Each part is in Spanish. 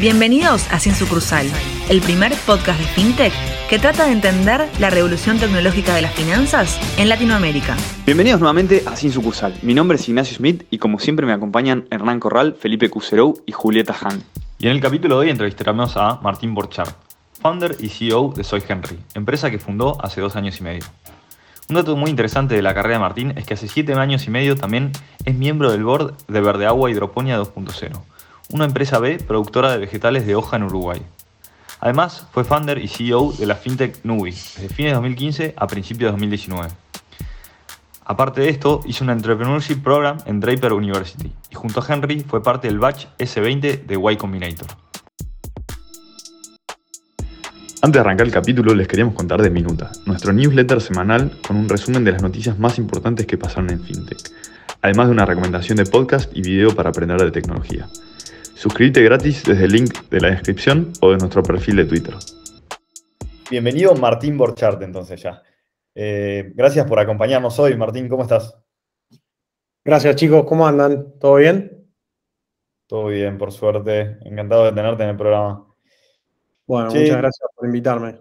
Bienvenidos a Sin Sucursal, el primer podcast de FinTech que trata de entender la revolución tecnológica de las finanzas en Latinoamérica. Bienvenidos nuevamente a Sin Sucursal. Mi nombre es Ignacio Smith y como siempre me acompañan Hernán Corral, Felipe Cuserou y Julieta Han. Y en el capítulo de hoy entrevistaremos a Martín Borchardt, founder y CEO de Soy Henry, empresa que fundó hace dos años y medio. Un dato muy interesante de la carrera de Martín es que hace siete años y medio también es miembro del board de Verde Agua Hidroponía 2.0, una empresa B productora de vegetales de hoja en Uruguay. Además, fue founder y CEO de la fintech Nubi, desde fines de 2015 a principios de 2019. Aparte de esto, hizo un Entrepreneurship Program en Draper University y junto a Henry fue parte del batch S20 de Y Combinator. Antes de arrancar el capítulo, les queríamos contar de Minuta, nuestro newsletter semanal con un resumen de las noticias más importantes que pasaron en FinTech, además de una recomendación de podcast y video para aprender de tecnología. Suscríbete gratis desde el link de la descripción o de nuestro perfil de Twitter. Bienvenido Martín Borchardt entonces ya. Eh, gracias por acompañarnos hoy. Martín, ¿cómo estás? Gracias chicos, ¿cómo andan? ¿Todo bien? Todo bien, por suerte. Encantado de tenerte en el programa. Bueno, muchas gracias por invitarme.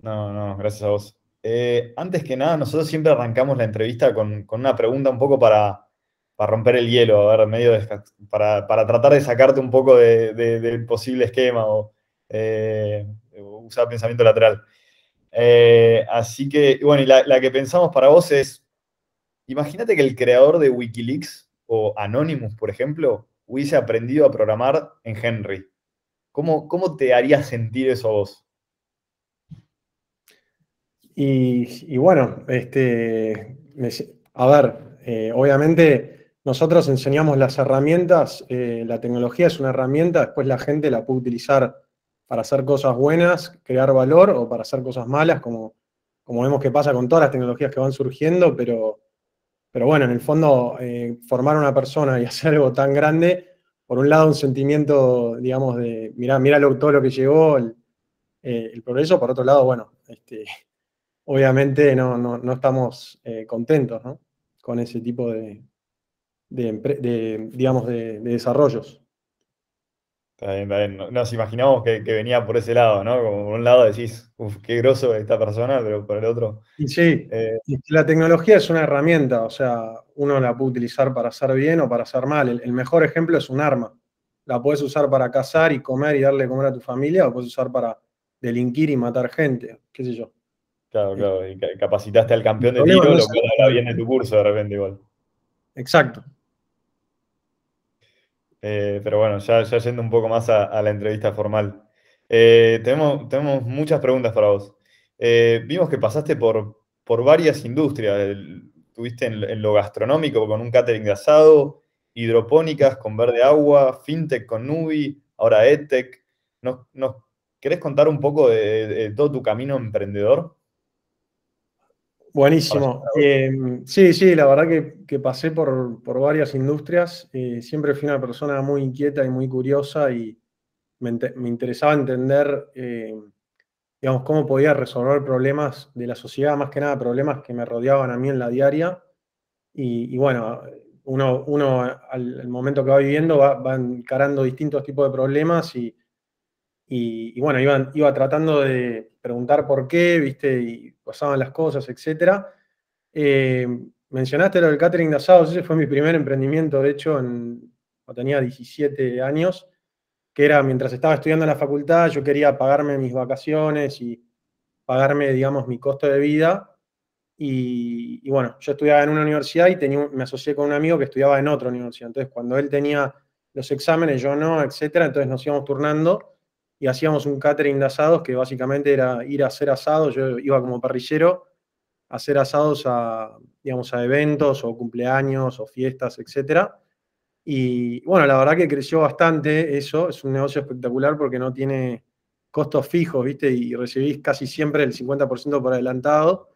No, no, gracias a vos. Eh, antes que nada, nosotros siempre arrancamos la entrevista con, una pregunta un poco para, romper el hielo, a ver, medio para, tratar de sacarte un poco del posible esquema o eh, usar pensamiento lateral. Eh, así que, bueno, y la, la, que pensamos para vos es, imagínate que el creador de Wikileaks o Anonymous, por ejemplo, hubiese aprendido a programar en Henry. ¿Cómo, te haría sentir eso a vos? Y, bueno, este, a ver, eh, obviamente nosotros enseñamos las herramientas, eh, la tecnología es una herramienta, después la gente la puede utilizar para hacer cosas buenas, crear valor o para hacer cosas malas, como, como vemos que pasa con todas las tecnologías que van surgiendo, pero, pero bueno, en el fondo eh, formar una persona y hacer algo tan grande por un lado, un sentimiento, digamos, de, mira, mira todo lo que llegó, el, eh, progreso, por otro lado, bueno, este, obviamente no, estamos eh, contentos con ese tipo de, digamos, de, desarrollos. Nos imaginamos que, venía por ese lado, ¿no? Como por un lado decís, uff, qué groso esta persona, pero por el otro. Y sí, eh, la tecnología es una herramienta, o sea, uno la puede utilizar para hacer bien o para hacer mal. El, mejor ejemplo es un arma. La puedes usar para cazar y comer y darle comer a tu familia, o puedes usar para delinquir y matar gente, qué sé yo. Claro, claro, y capacitaste al campeón de tiro, lo cual habla bien de tu curso de repente igual. Exacto. Eh, pero bueno, ya, yendo un poco más a, la entrevista formal. Eh, tenemos, tenemos muchas preguntas para vos. Eh, vimos que pasaste por, por varias industrias. Tuviste en, lo gastronómico con un catering de asado, hidropónicas con verde agua, fintech con Nubi, ahora EdTech. ¿Nos, querés contar un poco de todo tu camino emprendedor? Buenísimo. Em, sí, sí, la verdad que, pasé por, varias industrias. Eh, siempre fui una persona muy inquieta y muy curiosa y me, interesaba entender, em, digamos, cómo podía resolver problemas de la sociedad, más que nada problemas que me rodeaban a mí en la diaria. Y, bueno, uno, uno al, momento que va viviendo va, encarando distintos tipos de problemas y, y, bueno, iba, iba tratando de preguntar por qué, viste, y pasaban las cosas, etc. Eh, mencionaste lo del catering de asados, ese fue mi primer emprendimiento, de hecho, en, cuando tenía 17 años, que era mientras estaba estudiando en la facultad, yo quería pagarme mis vacaciones y pagarme, digamos, mi costo de vida. Y, bueno, yo estudiaba en una universidad y tenía, me asocié con un amigo que estudiaba en otra universidad. Entonces, cuando él tenía los exámenes, yo no, etcétera, entonces nos íbamos turnando y hacíamos un catering de asados que básicamente era ir a hacer asados. Yo iba como parrillero a hacer asados a, digamos, a eventos o cumpleaños o fiestas, etc. Y bueno, la verdad que creció bastante eso. Es un negocio espectacular porque no tiene costos fijos, ¿viste? Y recibís casi siempre el 50% por adelantado,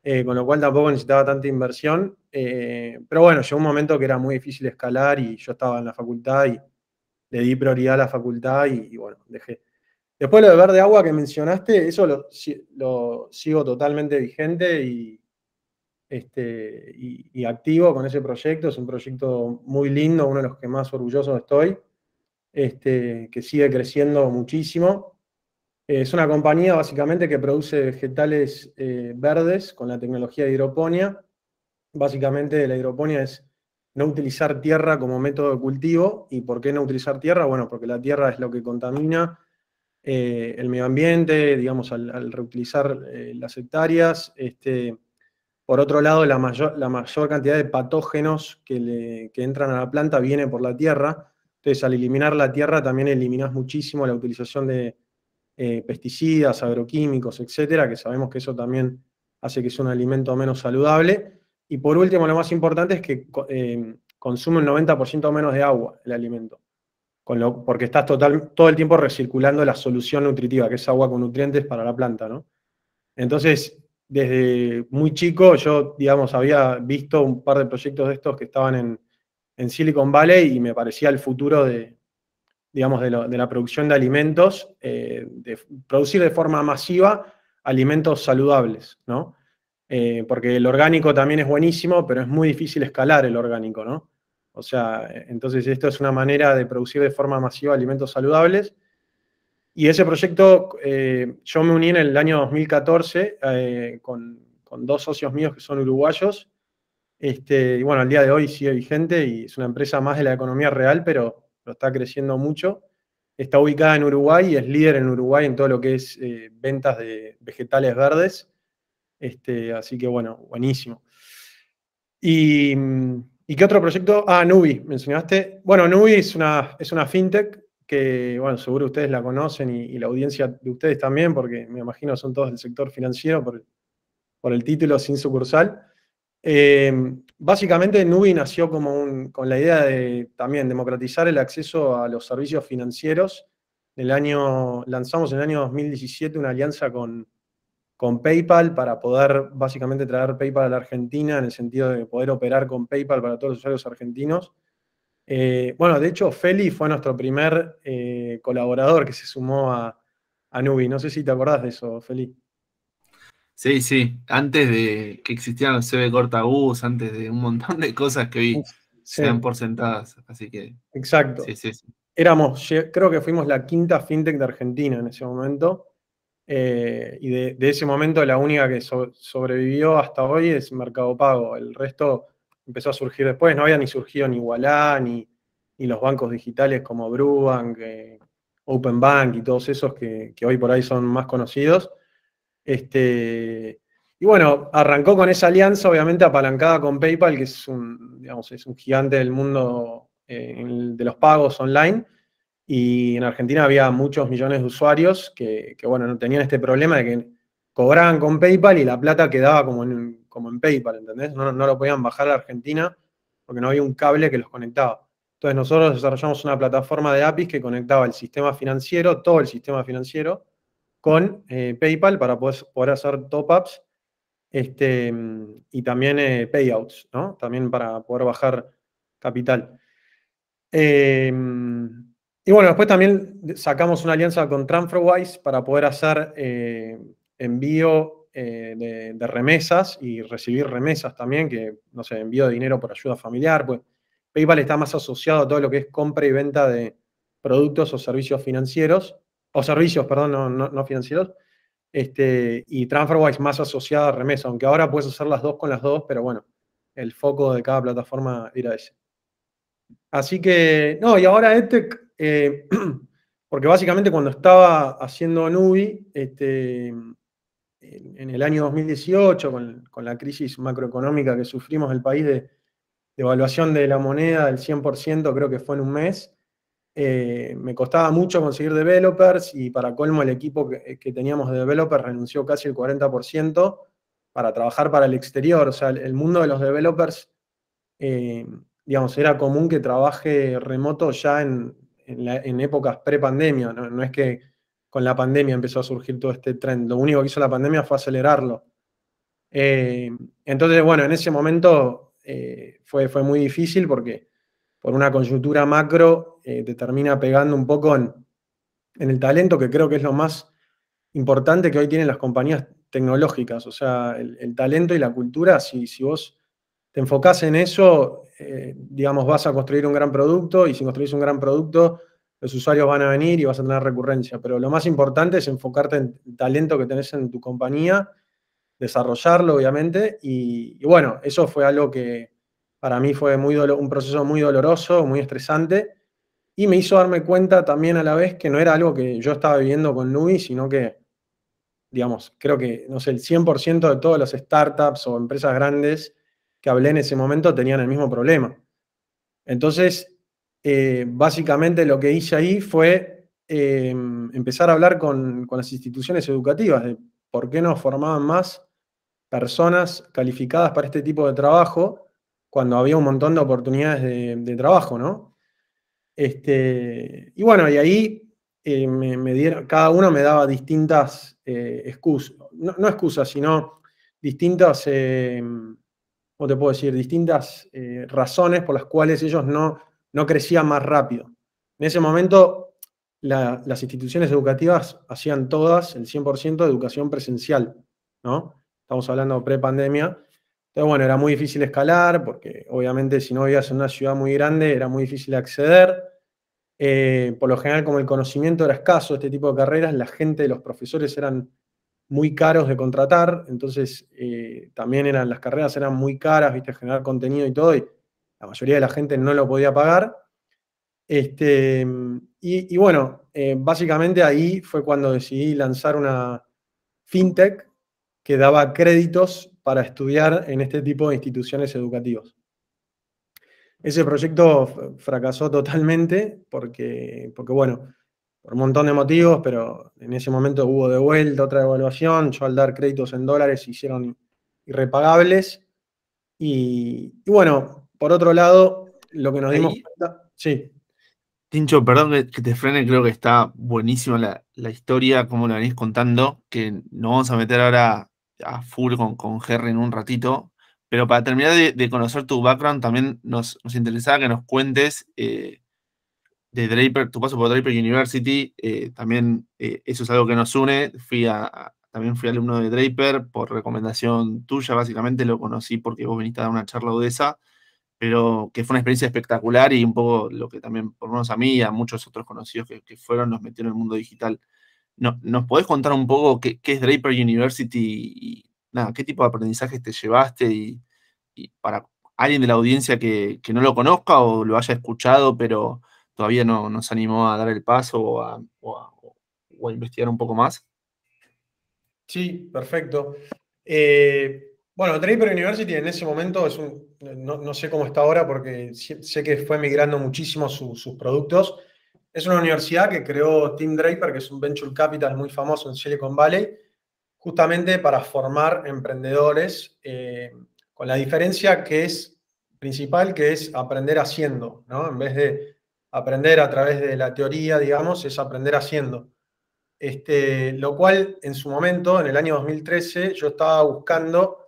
eh, con lo cual tampoco necesitaba tanta inversión. Eh, pero bueno, llegó un momento que era muy difícil escalar y yo estaba en la facultad y le di prioridad a la facultad y, bueno, dejé. Después lo de verde agua que mencionaste, eso lo, sigo totalmente vigente y, este, y, activo con ese proyecto. Es un proyecto muy lindo, uno de los que más orgulloso estoy. este, que sigue creciendo muchísimo. Es una compañía básicamente que produce vegetales eh, verdes con la tecnología de hidroponía. Básicamente la hidroponía es no utilizar tierra como método de cultivo. ¿Y por qué no utilizar tierra? Bueno, porque la tierra es lo que contamina eh, el medio ambiente, digamos, al, reutilizar eh, las hectáreas. Este, por otro lado, la mayor, la mayor cantidad de patógenos que, entran a la planta viene por la tierra. Entonces, al eliminar la tierra, también eliminas muchísimo la utilización de eh, pesticidas, agroquímicos, etcétera, que sabemos que eso también hace que sea un alimento menos saludable. Y por último, lo más importante es que consume un 90% menos de agua el alimento porque estás total, todo el tiempo recirculando la solución nutritiva, que es agua con nutrientes para la planta, ¿no? Entonces, desde muy chico yo, digamos, había visto un par de proyectos de estos que estaban en, Silicon Valley y me parecía el futuro de, digamos, de, la producción de alimentos, eh, de producir de forma masiva alimentos saludables, ¿no? Eh, porque el orgánico también es buenísimo, pero es muy difícil escalar el orgánico, ¿no? O sea, entonces esto es una manera de producir de forma masiva alimentos saludables. Y ese proyecto, eh, yo me uní en el año 2014 eh, con, dos socios míos que son uruguayos. Este, y bueno, al día de hoy sigue vigente y es una empresa más de la economía real, pero lo está creciendo mucho. Está ubicada en Uruguay y es líder en Uruguay en todo lo que es ventas de vegetales verdes. Este, así que bueno, buenísimo. Y mm, ¿Y qué otro proyecto? Ah, Nubi, me enseñaste. Bueno, Nubi es una, es una fintech que, bueno, seguro ustedes la conocen y, la audiencia de ustedes también, porque me imagino son todos del sector financiero por, el título sin sucursal. Eh, básicamente, Nubi nació como con la idea de también democratizar el acceso a los servicios financieros. El año, lanzamos en el año 2017 una alianza con, con PayPal para poder básicamente traer PayPal a la Argentina en el sentido de poder operar con PayPal para todos los usuarios argentinos. Eh, bueno, de hecho, Feli fue nuestro primer eh, colaborador que se sumó a, a Nubi. No sé si te acordás de eso, Feli. Sí, sí, antes de que existieran los CB Cortabús, antes de un montón de cosas que vi, se dan por sentadas, así que... Exacto. Sí, sí, sí. Éramos, creo que fuimos la quinta fintech de Argentina en ese momento. Eh, y de, ese momento la única que sobrevivió hasta hoy es Mercado Pago. El resto empezó a surgir después. No había ni surgido ni Wallah, ni, los bancos digitales como Brubank, eh, Open Bank y todos esos que, hoy por ahí son más conocidos. Este, y bueno, arrancó con esa alianza, obviamente apalancada con PayPal, que es un, digamos, es un gigante del mundo eh, de los pagos online. Y en Argentina había muchos millones de usuarios que, bueno, no tenían este problema de que cobraban con PayPal y la plata quedaba como en, como en PayPal, ¿entendés? No, no lo podían bajar a Argentina porque no había un cable que los conectaba. Entonces nosotros desarrollamos una plataforma de APIs que conectaba el sistema financiero, todo el sistema financiero, con eh, PayPal para poder, poder hacer top-ups este, y también eh, payouts, ¿no? También para poder bajar capital. Eh, y bueno, después también sacamos una alianza con TransferWise para poder hacer eh, envío eh, de, remesas y recibir remesas también, que, no sé, envío de dinero por ayuda familiar. Pues PayPal está más asociado a todo lo que es compra y venta de productos o servicios financieros, o servicios, perdón, no, financieros. Este, y TransferWise más asociado a remesa, aunque ahora puedes hacer las dos con las dos, pero bueno, el foco de cada plataforma era ese. Así que, no, y ahora este eh, porque básicamente cuando estaba haciendo Nubi, este, en, el año 2018, con, la crisis macroeconómica que sufrimos el país de, evaluación de la moneda del 100%, creo que fue en un mes, eh, me costaba mucho conseguir developers y para colmo el equipo que, teníamos de developers renunció casi el 40% para trabajar para el exterior. O sea, el, mundo de los developers, eh, digamos, era común que trabaje remoto ya en, en, épocas pre-pandemia, ¿no? es que con la pandemia empezó a surgir todo este trend, lo único que hizo la pandemia fue acelerarlo. Eh, entonces, bueno, en ese momento eh, fue, fue muy difícil porque por una coyuntura macro eh, te termina pegando un poco en, el talento, que creo que es lo más importante que hoy tienen las compañías tecnológicas, o sea, el, talento y la cultura, si, si vos te enfocás en eso, eh, digamos, vas a construir un gran producto y si construís un gran producto, los usuarios van a venir y vas a tener recurrencia, pero lo más importante es enfocarte en el talento que tenés en tu compañía, desarrollarlo, obviamente, y, bueno, eso fue algo que para mí fue muy un proceso muy doloroso, muy estresante, y me hizo darme cuenta también a la vez que no era algo que yo estaba viviendo con Nui, sino que, digamos, creo que, no sé, el 100% de todas las startups o empresas grandes que hablé en ese momento tenían el mismo problema. Entonces, eh, básicamente lo que hice ahí fue eh, empezar a hablar con, las instituciones educativas de por qué no formaban más personas calificadas para este tipo de trabajo cuando había un montón de oportunidades de, trabajo, ¿no? Este, y bueno, y ahí eh, cada uno me daba distintas excusas, no, no, excusas, sino distintas, ¿cómo te puedo decir? Distintas razones por las cuales ellos no no crecía más rápido. En ese momento, las instituciones educativas hacían todas el 100% de educación presencial, ¿no? Estamos hablando pre-pandemia. Entonces, bueno, era muy difícil escalar, porque obviamente si no vivías en una ciudad muy grande, era muy difícil acceder. Eh, por lo general, como el conocimiento era escaso este tipo de carreras, la gente, los profesores eran muy caros de contratar, entonces eh, también eran, las carreras eran muy caras, viste, generar contenido y todo, y la mayoría de la gente no lo podía pagar. Este, y, bueno, eh, básicamente ahí fue cuando decidí lanzar una fintech que daba créditos para estudiar en este tipo de instituciones educativas. Ese proyecto fracasó totalmente porque, porque, bueno, por un montón de motivos, pero en ese momento hubo de vuelta otra evaluación, yo al dar créditos en dólares se hicieron irrepagables. Y, y bueno, por otro lado, lo que nos dimos cuenta. Sí. Tincho, perdón que, te frene, creo que está buenísima la, historia, como la venís contando, que nos vamos a meter ahora a full con, con en un ratito. Pero para terminar de, conocer tu background, también nos, interesaba que nos cuentes eh, de Draper, tu paso por Draper University. Eh, también eh, eso es algo que nos une. Fui a, también fui alumno de Draper por recomendación tuya, básicamente lo conocí porque vos viniste a dar una charla UDESA pero que fue una experiencia espectacular y un poco lo que también, por lo menos a mí y a muchos otros conocidos que, fueron, nos metieron en el mundo digital. No, ¿Nos podés contar un poco qué, es Draper University y, qué tipo de aprendizajes te llevaste y, para alguien de la audiencia que, no lo conozca o lo haya escuchado, pero todavía no nos animó a dar el paso o a, o a investigar un poco más? Sí, perfecto. Eh, bueno, Draper University en ese momento es un, no, sé cómo está ahora porque sé que fue migrando muchísimo sus productos. Es una universidad que creó Tim Draper, que es un venture capital muy famoso en Silicon Valley, justamente para formar emprendedores, eh, con la diferencia que es principal, que es aprender haciendo, ¿no? En vez de aprender a través de la teoría, digamos, es aprender haciendo. Este, lo cual en su momento, en el año 2013, yo estaba buscando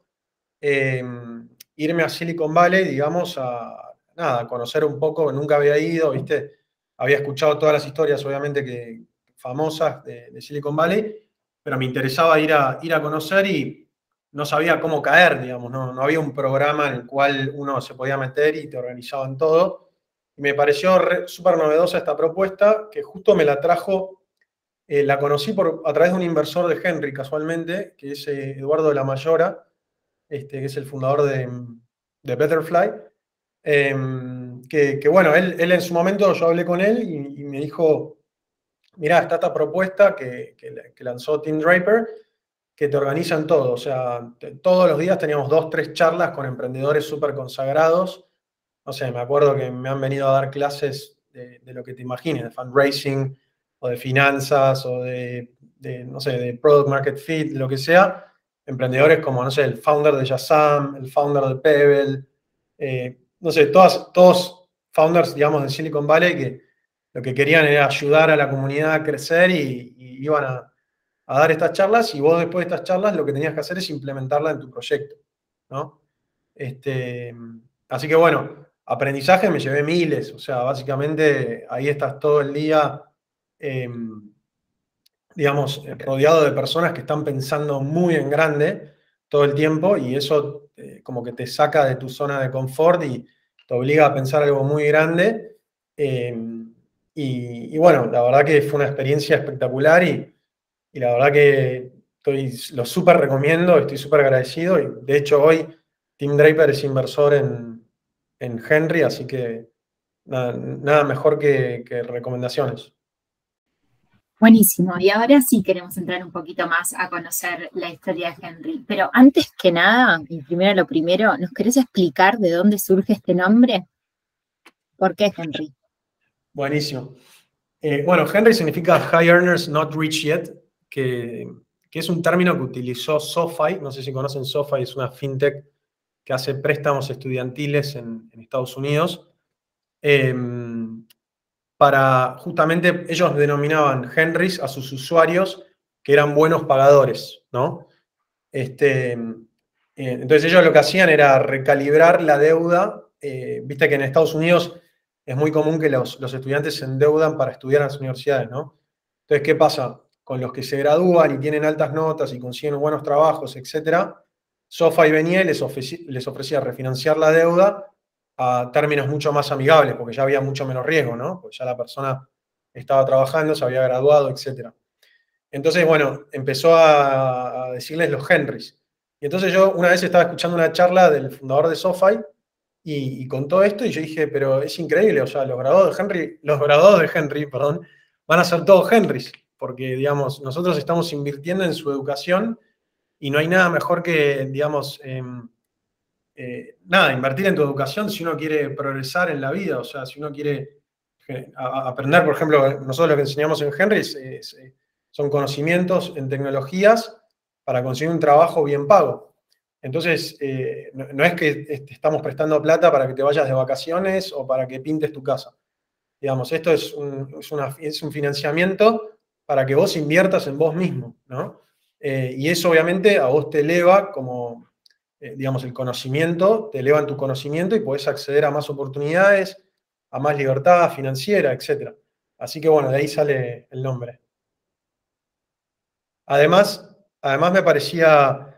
Em, irme a Silicon Valley, digamos, a, nada, conocer un poco, nunca había ido, ¿viste? Había escuchado todas las historias, obviamente, que, famosas de, Silicon Valley, pero me interesaba ir a, ir a conocer y no sabía cómo caer, digamos, no, no había un programa en el cual uno se podía meter y te organizaban todo. Y me pareció súper novedosa esta propuesta, que justo me la trajo, eh, la conocí por, a través de un inversor de Henry, casualmente, que es eh, Eduardo de la Mayora, este, que es el fundador de, de Betterfly, em, que, bueno, él, él, en su momento yo hablé con él y, me dijo, mira, está esta propuesta que, que, lanzó Tim Draper, que te organizan todo, o sea, todos los días teníamos dos, tres charlas con emprendedores súper consagrados, no sé, me acuerdo que me han venido a dar clases de, lo que te imagines, de fundraising, o de finanzas, o de, no sé, de product market fit, lo que sea, emprendedores como, no sé, el founder de Yazam, el founder de Pebble, eh, no sé, todas, todos founders, digamos, de Silicon Valley que lo que querían era ayudar a la comunidad a crecer y, iban a, dar estas charlas y vos después de estas charlas lo que tenías que hacer es implementarla en tu proyecto, ¿no? Este, así que bueno, aprendizaje me llevé miles, o sea, básicamente ahí estás todo el día em, digamos, rodeado de personas que están pensando muy en grande todo el tiempo y eso eh, como que te saca de tu zona de confort y te obliga a pensar algo muy grande. Eh, Y, bueno, la verdad que fue una experiencia espectacular y, la verdad que estoy, lo súper recomiendo, estoy súper agradecido. Y de hecho, hoy Tim Draper es inversor en, Henry, así que nada, mejor que recomendaciones. Buenísimo. Y ahora sí queremos entrar un poquito más a conocer la historia de Henry. Pero antes que nada, y primero lo primero, ¿nos querés explicar de dónde surge este nombre? ¿Por qué Henry? Buenísimo. Eh, bueno, Henry significa High Earners Not Rich Yet, que, es un término que utilizó SoFi. No sé si conocen SoFi, es una fintech que hace préstamos estudiantiles en, Estados Unidos. Em, para justamente ellos denominaban Henrys a sus usuarios que eran buenos pagadores, ¿no? Este, eh, entonces ellos lo que hacían era recalibrar la deuda. Eh, viste que en Estados Unidos es muy común que los, estudiantes se endeudan para estudiar en las universidades, ¿no? Entonces, ¿qué pasa? Con los que se gradúan y tienen altas notas y consiguen buenos trabajos, etcétera, SoFi venía y les ofrecía refinanciar la deuda a términos mucho más amigables, porque ya había mucho menos riesgo, ¿no? Porque ya la persona estaba trabajando, se había graduado, etc. Entonces, bueno, empezó a, decirles los Henrys. Y entonces yo una vez estaba escuchando una charla del fundador de SoFi y, contó esto y yo dije, pero es increíble, o sea, los graduados de Henry, los graduados de Henry, perdón, van a ser todos Henrys, porque, digamos, nosotros estamos invirtiendo en su educación y no hay nada mejor que, digamos, em, eh, nada, invertir en tu educación si uno quiere progresar en la vida, o sea, si uno quiere eh, aprender, por ejemplo, nosotros lo que enseñamos en Henry eh, son conocimientos en tecnologías para conseguir un trabajo bien pago. Entonces, no, es que te estamos prestando plata para que te vayas de vacaciones o para que pintes tu casa. Digamos, esto es un, es un financiamiento para que vos inviertas en vos mismo, ¿no? Y eso obviamente a vos te eleva como, eh, digamos, el conocimiento, te elevan tu conocimiento y puedes acceder a más oportunidades, a más libertad financiera, etc. Así que bueno, de ahí sale el nombre. Además, además me parecía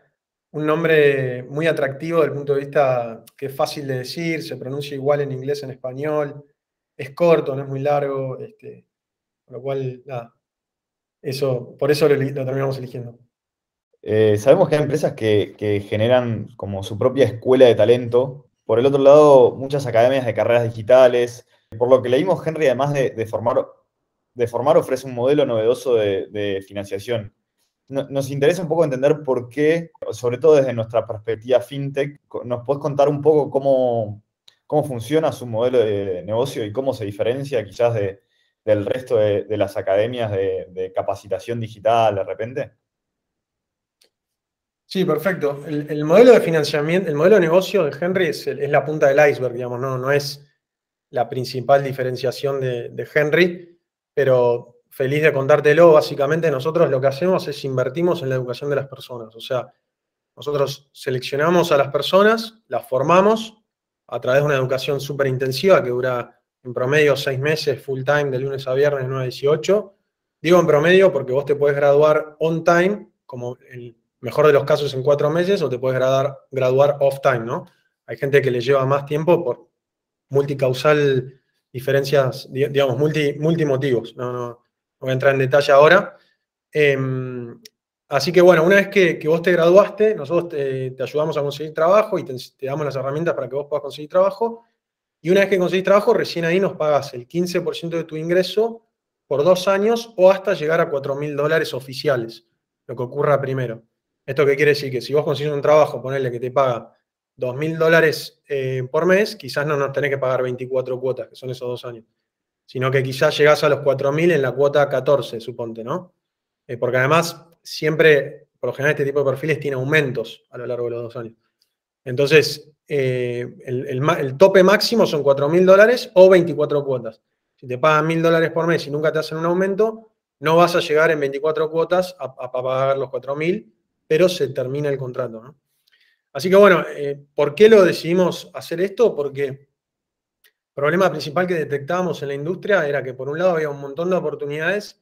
un nombre muy atractivo desde el punto de vista que es fácil de decir, se pronuncia igual en inglés en español, es corto, no es muy largo, este, con lo cual, nada, eso, por eso lo terminamos eligiendo. Eh, sabemos que hay empresas que, generan como su propia escuela de talento. Por el otro lado, muchas academias de carreras digitales. Por lo que leímos, Henry, además de, formar, de ofrece un modelo novedoso de, financiación. nos interesa un poco entender por qué, sobre todo desde nuestra perspectiva fintech, ¿nos puedes contar un poco cómo, funciona su modelo de negocio y cómo se diferencia quizás del resto de, de las academias de capacitación digital de repente? Sí, perfecto. El, modelo de financiamiento, el modelo de negocio de Henry es, la punta del iceberg, digamos, no, no es la principal diferenciación de, Henry, pero feliz de contártelo. Básicamente, nosotros lo que hacemos es invertimos en la educación de las personas. O sea, nosotros seleccionamos a las personas, las formamos a través de una educación súper intensiva que dura en promedio seis meses, full time, de lunes a viernes, 9 a 18. Digo en promedio porque vos te puedes graduar on time, como el mejor de los casos en cuatro meses, o te puedes graduar, graduar off-time, ¿no? Hay gente que le lleva más tiempo por multicausal diferencias, digamos, multi, multimotivos. No, no, voy a entrar en detalle ahora. Em, así que bueno, una vez que, vos te graduaste, nosotros te, ayudamos a conseguir trabajo y te, damos las herramientas para que vos puedas conseguir trabajo. Y una vez que conseguís trabajo, recién ahí nos pagas el 15% de tu ingreso por dos años o hasta llegar a 4 mil dólares oficiales, lo que ocurra primero. ¿Esto qué quiere decir? Que si vos consigues un trabajo, ponerle que te paga 2.000 mil dólares eh, por mes, quizás no nos tenés que pagar 24 cuotas, que son esos dos años, sino que quizás llegás a los 4.000 en la cuota 14, suponte, ¿no? Eh, porque además siempre, por lo general, este tipo de perfiles tiene aumentos a lo largo de los dos años. Entonces, eh, el, tope máximo son 4.000 mil dólares o 24 cuotas. Si te pagan mil dólares por mes y nunca te hacen un aumento, no vas a llegar en 24 cuotas a, a pagar los 4.000 pero se termina el contrato. Así que bueno, eh, ¿por qué lo decidimos hacer esto? Porque el problema principal que detectábamos en la industria era que por un lado había un montón de oportunidades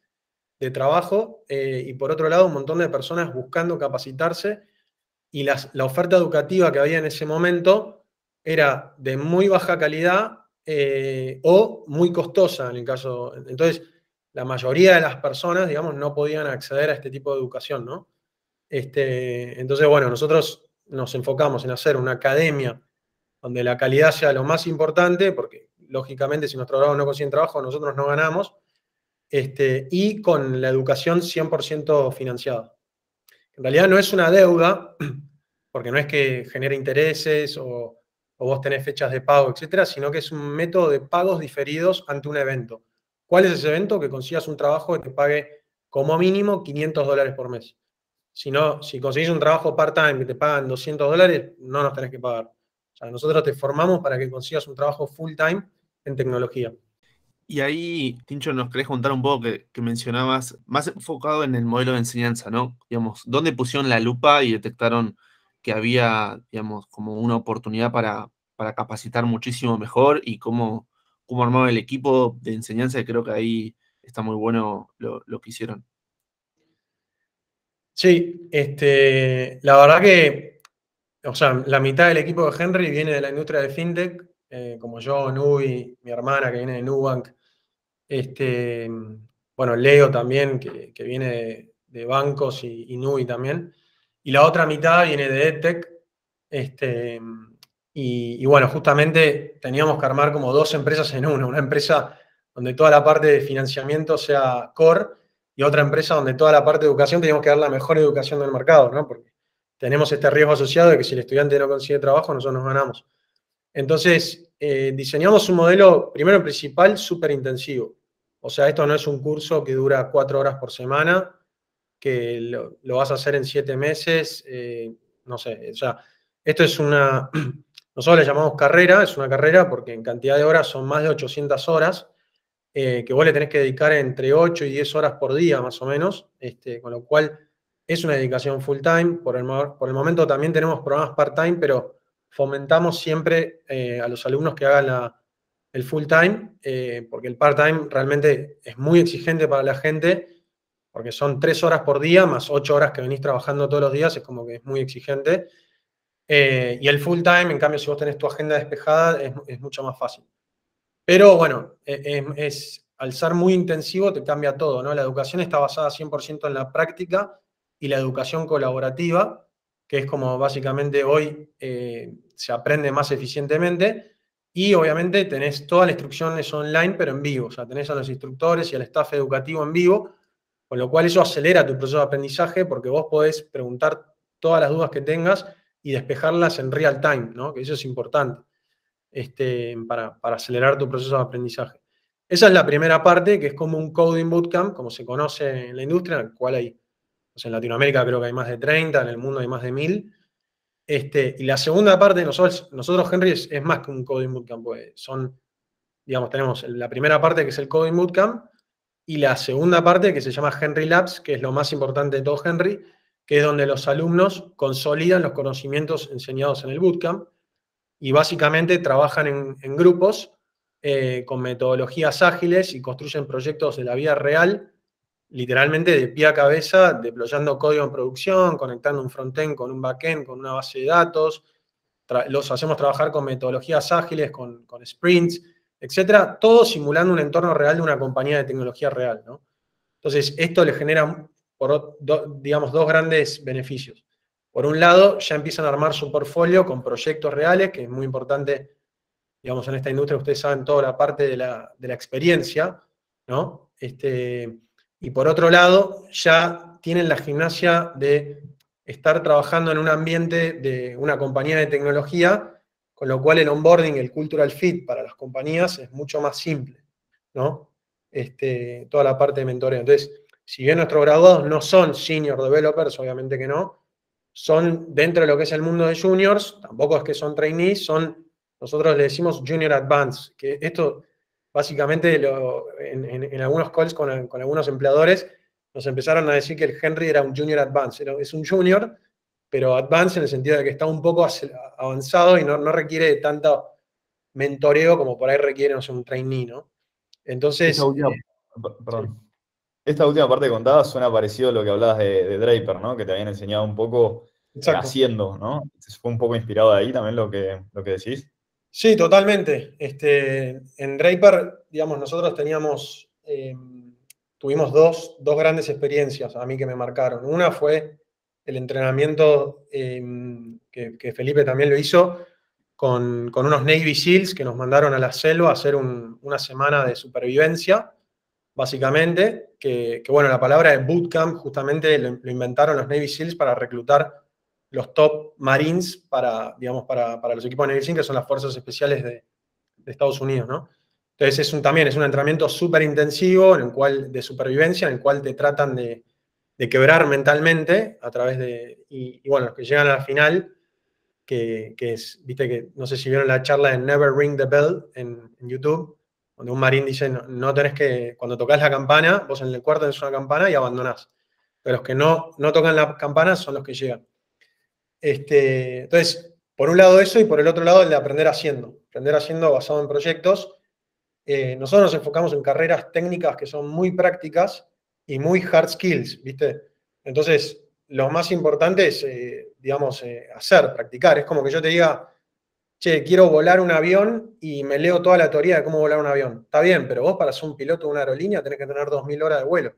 de trabajo eh, y por otro lado un montón de personas buscando capacitarse y la oferta educativa que había en ese momento era de muy baja calidad eh, o muy costosa en el caso. Entonces, la mayoría de las personas, digamos, no podían acceder a este tipo de educación, ¿no? Este, entonces, bueno, nosotros nos enfocamos en hacer una academia donde la calidad sea lo más importante, porque lógicamente si nuestros grados no consiguen trabajo, nosotros no ganamos, este, y con la educación 100% financiada. En realidad no es una deuda, porque no es que genere intereses o, vos tenés fechas de pago, etcétera, sino que es un método de pagos diferidos ante un evento. ¿Cuál es ese evento? Que consigas un trabajo que te pague como mínimo 500 dólares por mes. Si no, si conseguís un trabajo part-time que te pagan 200 dólares, no nos tenés que pagar. O sea, nosotros te formamos para que consigas un trabajo full-time en tecnología. Y ahí, Tincho, nos querés contar un poco que, mencionabas, más enfocado en el modelo de enseñanza, ¿no? Digamos, ¿dónde pusieron la lupa y detectaron que había, digamos, como una oportunidad para, para capacitar muchísimo mejor y cómo, cómo armaron el equipo de enseñanza? Y creo que ahí está muy bueno lo, que hicieron. Sí, este, la verdad que, o sea, la mitad del equipo de Henry viene de la industria de fintech, eh, como yo, Nubi, mi hermana que viene de Nubank, este, bueno, Leo también, que, viene de, bancos y, y, Nui también. Y la otra mitad viene de EdTech. Este, y, bueno, justamente teníamos que armar como dos empresas en una. Una empresa donde toda la parte de financiamiento sea core y otra empresa donde toda la parte de educación teníamos que dar la mejor educación del mercado, ¿no? Porque tenemos este riesgo asociado de que si el estudiante no consigue trabajo, nosotros nos ganamos. Entonces, eh, diseñamos un modelo, primero principal, súper intensivo. O sea, esto no es un curso que dura cuatro horas por semana, que lo, vas a hacer en siete meses, eh, no sé, o sea, esto es una, nosotros le llamamos carrera, es una carrera porque en cantidad de horas son más de 800 horas, eh, que vos le tenés que dedicar entre 8 y 10 horas por día más o menos, este, con lo cual es una dedicación full time, por el, momento también tenemos programas part time, pero fomentamos siempre eh, a los alumnos que hagan la, el full time, eh, porque el part time realmente es muy exigente para la gente, porque son tres horas por día más ocho horas que venís trabajando todos los días, es como que es muy exigente. Y el full time, en cambio, si vos tenés tu agenda despejada, es, mucho más fácil. Pero bueno, e, es, al ser muy intensivo te cambia todo, ¿no? La educación está basada 100% en la práctica y la educación colaborativa, que es como básicamente hoy eh, se aprende más eficientemente y obviamente tenés toda la instrucción es online, pero en vivo. O sea, tenés a los instructores y al staff educativo en vivo, con lo cual eso acelera tu proceso de aprendizaje porque vos podés preguntar todas las dudas que tengas y despejarlas en real time, ¿no? Que eso es importante este, para, acelerar tu proceso de aprendizaje. Esa es la primera parte, que es como un coding bootcamp, como se conoce en la industria, en el cual hay, en Latinoamérica creo que hay más de 30, en el mundo hay más de 1000. Este, y la segunda parte, nosotros, nosotros Henry, es, más que un Coding Bootcamp. Pues, son, digamos, tenemos la primera parte que es el Coding Bootcamp y la segunda parte que se llama Henry Labs, que es lo más importante de todo Henry, que es donde los alumnos consolidan los conocimientos enseñados en el bootcamp y básicamente trabajan en, grupos eh, con metodologías ágiles y construyen proyectos de la vida real literalmente de pie a cabeza, deployando código en producción, conectando un frontend con un backend, con una base de datos. los hacemos trabajar con metodologías ágiles, con, sprints, etcétera, todo simulando un entorno real de una compañía de tecnología real. Entonces, esto le genera, por, digamos, dos grandes beneficios. Por un lado, ya empiezan a armar su portfolio con proyectos reales, que es muy importante, digamos, en esta industria, ustedes saben toda la parte de la, de la experiencia, ¿no? Este, y por otro lado, ya tienen la gimnasia de estar trabajando en un ambiente de una compañía de tecnología, con lo cual el onboarding, el cultural fit para las compañías es mucho más simple, ¿no? Este, toda la parte de mentoreo. Entonces, si bien nuestros graduados no son senior developers, obviamente que no, son dentro de lo que es el mundo de juniors, tampoco es que son trainees, son, nosotros le decimos junior advance, que esto básicamente en, algunos calls con, algunos empleadores nos empezaron a decir que el Henry era un junior advance. Es un junior, pero advance en el sentido de que está un poco avanzado y no, requiere tanto mentoreo como por ahí requiere un trainee, ¿no? Entonces... Eh, Esta última parte contada suena parecido a lo que hablabas de, Draper, ¿no? Que te habían enseñado un poco haciendo, ¿no? ¿Fue un poco inspirado de ahí también lo que, lo que decís? Sí, totalmente. Este, en Draper, digamos, nosotros teníamos, eh, tuvimos dos, dos, grandes experiencias a mí que me marcaron. Una fue el entrenamiento eh, que, que, Felipe también lo hizo con, con, unos Navy SEALs que nos mandaron a la selva a hacer un, una semana de supervivencia, básicamente, que, bueno, la palabra de bootcamp justamente lo, inventaron los Navy SEALs para reclutar los top Marines para, digamos, para, los equipos de Navy SEAL, que son las fuerzas especiales de, de Estados Unidos, ¿no? Entonces es un, también es un entrenamiento súper intensivo en el cual, de supervivencia, en el cual te tratan de, quebrar mentalmente a través de, y, y, bueno, los que llegan a la final, que, es, viste que, no sé si vieron la charla de Never Ring the Bell en YouTube, donde un marín dice, no, no, tenés que, cuando tocas la campana, vos en el cuarto tenés una campana y abandonás. Pero los que no, no tocan la campana son los que llegan. Este, entonces, por un lado eso y por el otro lado el de aprender haciendo. Aprender haciendo basado en proyectos. Eh, nosotros nos enfocamos en carreras técnicas que son muy prácticas y muy hard skills, ¿viste? Entonces, lo más importante es, eh, digamos, eh, hacer, practicar. Es como que yo te diga, che, quiero volar un avión y me leo toda la teoría de cómo volar un avión. Está bien, pero vos para ser un piloto de una aerolínea tenés que tener 2.000 horas de vuelo.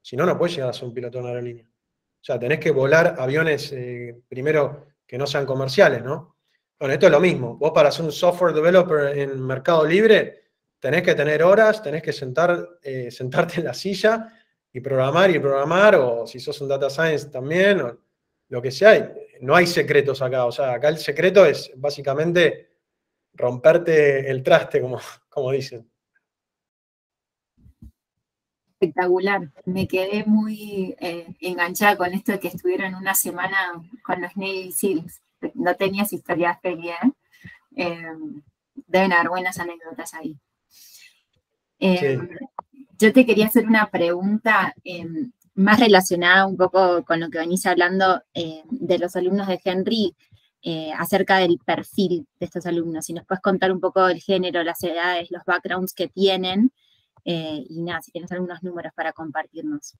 Si no, no puedes llegar a ser un piloto de una aerolínea. O sea, tenés que volar aviones, eh, primero, que no sean comerciales, ¿no? Bueno, esto es lo mismo. Vos para ser un software developer en Mercado Libre, tenés que tener horas, tenés que sentar, eh, sentarte en la silla y programar y programar, o si sos un data science también, o lo que sea. No hay secretos acá. O sea, acá el secreto es básicamente romperte el traste, como, como dicen espectacular. Me quedé muy eh, enganchada con esto de que estuvieron una semana con los Navy Seals. No tenías historias felices. Eh, deben haber buenas anécdotas ahí. Eh, sí. Yo te quería hacer una pregunta em, más relacionada un poco con lo que venís hablando eh, de los alumnos de Henry. Eh, acerca del perfil de estos alumnos. Si nos puedes contar un poco el género, las edades, los backgrounds que tienen eh, y nada, si tienes algunos números para compartirnos.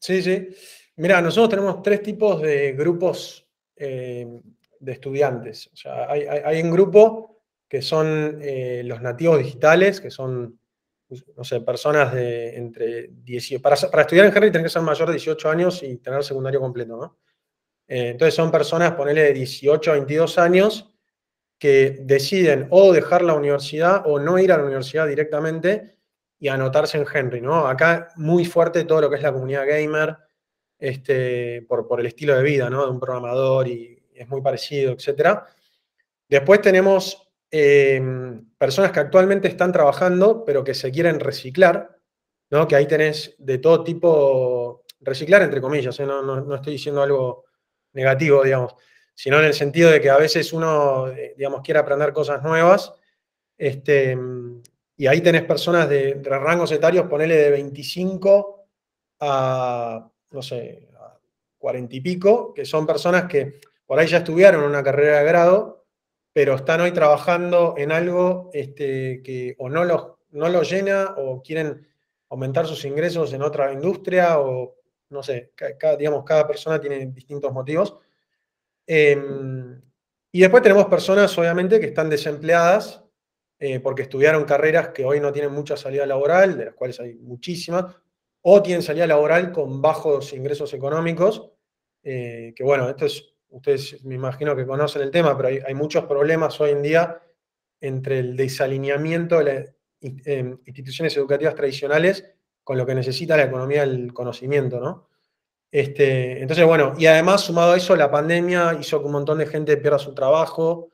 Sí, sí. Mira, nosotros tenemos tres tipos de grupos de estudiantes. O sea, hay, hay, un grupo que son los nativos digitales, que son, no sé, personas de entre 18... Para, estudiar en Henry tenés que ser mayor de 18 años y tener secundario completo, ¿no? Eh, entonces son personas, ponele de 18 a 22 años, que deciden o dejar la universidad o no ir a la universidad directamente y anotarse en Henry, ¿no? Acá muy fuerte todo lo que es la comunidad gamer, este, por, por el estilo de vida, ¿no? De un programador y es muy parecido, etc. Después tenemos eh, personas que actualmente están trabajando, pero que se quieren reciclar, ¿no? Que ahí tenés de todo tipo, reciclar entre comillas, ¿eh? no, no, no estoy diciendo algo negativo, digamos sino en el sentido de que a veces uno, eh, digamos, quiere aprender cosas nuevas, este, y ahí tenés personas de, de rangos etarios, ponele de 25 a, no sé, a 40 y pico, que son personas que por ahí ya estudiaron una carrera de grado, pero están hoy trabajando en algo este, que o no los, no los llena o quieren aumentar sus ingresos en otra industria o no sé, digamos, cada persona tiene distintos motivos. Eh, y después tenemos personas, obviamente, que están desempleadas eh, porque estudiaron carreras que hoy no tienen mucha salida laboral, de las cuales hay muchísimas, o tienen salida laboral con bajos ingresos económicos, eh, que bueno, esto es, ustedes me imagino que conocen el tema, pero hay, muchos problemas hoy en día entre el desalineamiento de las eh, instituciones educativas tradicionales con lo que necesita la economía del conocimiento, ¿no? Este, entonces, bueno, y además sumado a eso, la pandemia hizo que un montón de gente pierda su trabajo,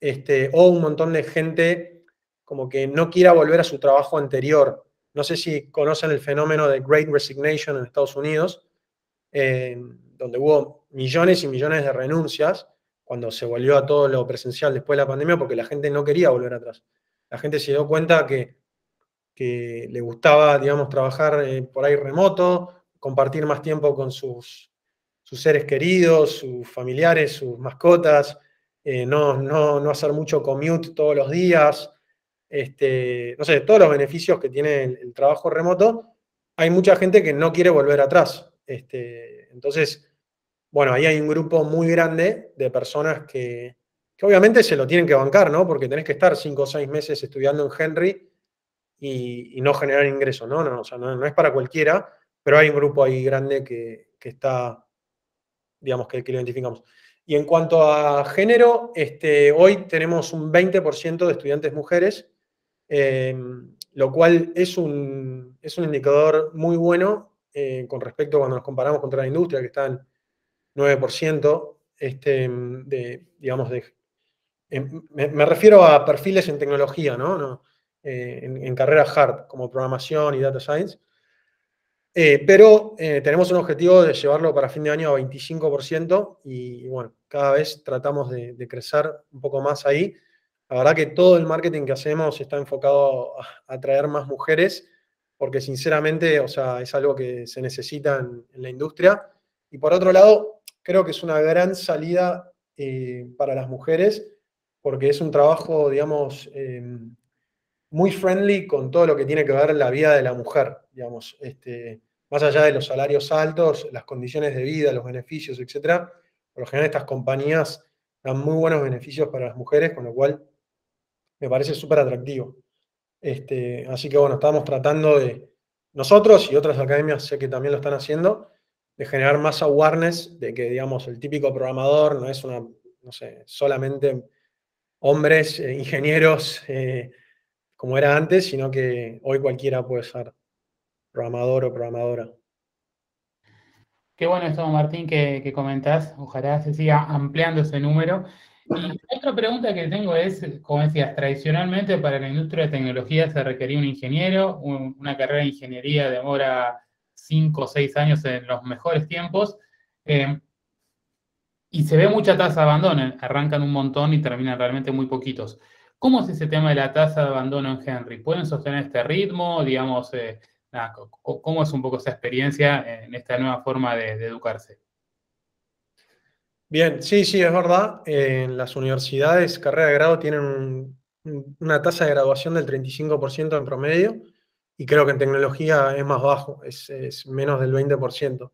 este, o un montón de gente como que no quiera volver a su trabajo anterior. No sé si conocen el fenómeno de Great Resignation en Estados Unidos, eh, donde hubo millones y millones de renuncias cuando se volvió a todo lo presencial después de la pandemia, porque la gente no quería volver atrás. La gente se dio cuenta que, que le gustaba, digamos, trabajar eh, por ahí remoto, compartir más tiempo con sus, sus seres queridos, sus familiares, sus mascotas, eh, no, no, no, hacer mucho commute todos los días, este, no sé, todos los beneficios que tiene el, el, trabajo remoto, hay mucha gente que no quiere volver atrás. Este, entonces, bueno, ahí hay un grupo muy grande de personas que, obviamente se lo tienen que bancar, ¿no? Porque tenés que estar cinco o seis meses estudiando en Henry y, no generar ingresos, ¿no? No, o sea, no, es para cualquiera, pero hay un grupo ahí grande que, está, digamos, que, lo identificamos. Y en cuanto a género, este, hoy tenemos un 20% de estudiantes mujeres, eh, lo cual es un, es un indicador muy bueno eh, con respecto cuando nos comparamos contra la industria, que está en 9%, este, de, digamos, de, me, refiero a perfiles en tecnología, ¿no? Eh, en, carreras hard, como programación y data science. Eh, pero tenemos un objetivo de llevarlo para fin de año a 25% y, bueno, cada vez tratamos de, de, crecer un poco más ahí. La verdad que todo el marketing que hacemos está enfocado a atraer más mujeres porque sinceramente, o sea, es algo que se necesita en, la industria. Y por otro lado, creo que es una gran salida eh, para las mujeres, porque es un trabajo, digamos, em, muy friendly con todo lo que tiene que ver la vida de la mujer, digamos, este, más allá de los salarios altos, las condiciones de vida, los beneficios, etc. Por lo general estas compañías dan muy buenos beneficios para las mujeres, con lo cual me parece súper atractivo. Este, así que bueno, estamos tratando de, nosotros y otras academias sé que también lo están haciendo, de generar más awareness de que, digamos, el típico programador no es una, no sé, solamente hombres, eh, ingenieros, eh, como era antes, sino que hoy cualquiera puede ser programador o programadora. Qué bueno esto, Martín, que, que comentás. Ojalá se siga ampliando ese número. Y otra pregunta que tengo es, como decías, tradicionalmente para la industria de tecnología se requería un ingeniero, una carrera de ingeniería demora 5 o 6 años en los mejores tiempos, eh, y se ve mucha tasa de abandono, arrancan un montón y terminan realmente muy poquitos. ¿Cómo es ese tema de la tasa de abandono en Henry? ¿Pueden sostener este ritmo? Digamos, eh, ¿cómo es un poco esa experiencia en esta nueva forma de educarse? Bien, sí, sí, es verdad. en las universidades, carrera de grado, tienen una tasa de graduación del 35% en promedio y creo que en tecnología es más bajo, es, menos del 20%.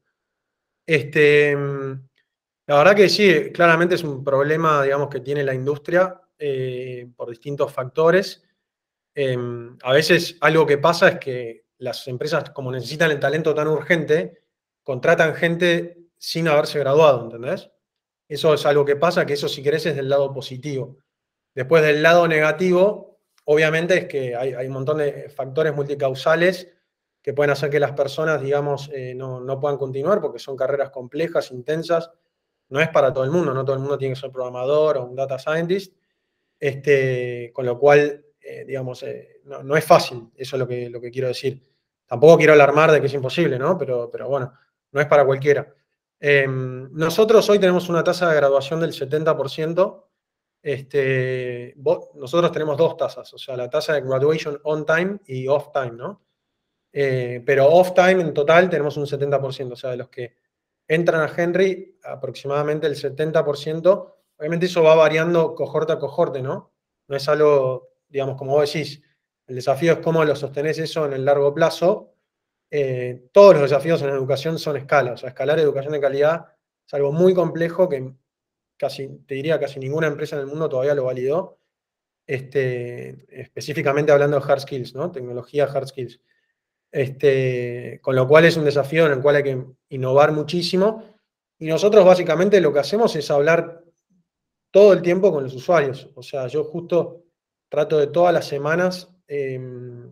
Este, la verdad que sí, claramente es un problema, digamos, que tiene la industria eh, por distintos factores. Em, a veces algo que pasa es que las empresas, como necesitan el talento tan urgente, contratan gente sin haberse graduado, ¿entendés? Eso es algo que pasa, que eso si querés es del lado positivo. Después del lado negativo, obviamente es que hay, un montón de factores multicausales que pueden hacer que las personas, digamos, eh, no, puedan continuar porque son carreras complejas, intensas. No es para todo el mundo, no todo el mundo tiene que ser programador o un data scientist. Este, con lo cual, eh, digamos, eh, no, es fácil, eso es lo que, lo que quiero decir. Tampoco quiero alarmar de que es imposible, ¿no? Pero, pero bueno, no es para cualquiera. Em, nosotros hoy tenemos una tasa de graduación del 70%. Este, nosotros tenemos dos tasas, o sea, la tasa de graduation on time y off time, ¿no? Eh, pero off time en total tenemos un 70%, o sea, de los que entran a Henry, aproximadamente el 70%. Obviamente eso va variando cohorte a cohorte, ¿no? No es algo, digamos, como vos decís, el desafío es cómo lo sostenés eso en el largo plazo, eh, todos los desafíos en educación son escala, o sea, escalar educación de calidad es algo muy complejo que casi, te diría, casi ninguna empresa en el mundo todavía lo validó, este, específicamente hablando de hard skills, ¿no? Tecnología hard skills. Este, con lo cual es un desafío en el cual hay que innovar muchísimo. Y nosotros básicamente lo que hacemos es hablar todo el tiempo con los usuarios. O sea, yo justo trato de todas las semanas em,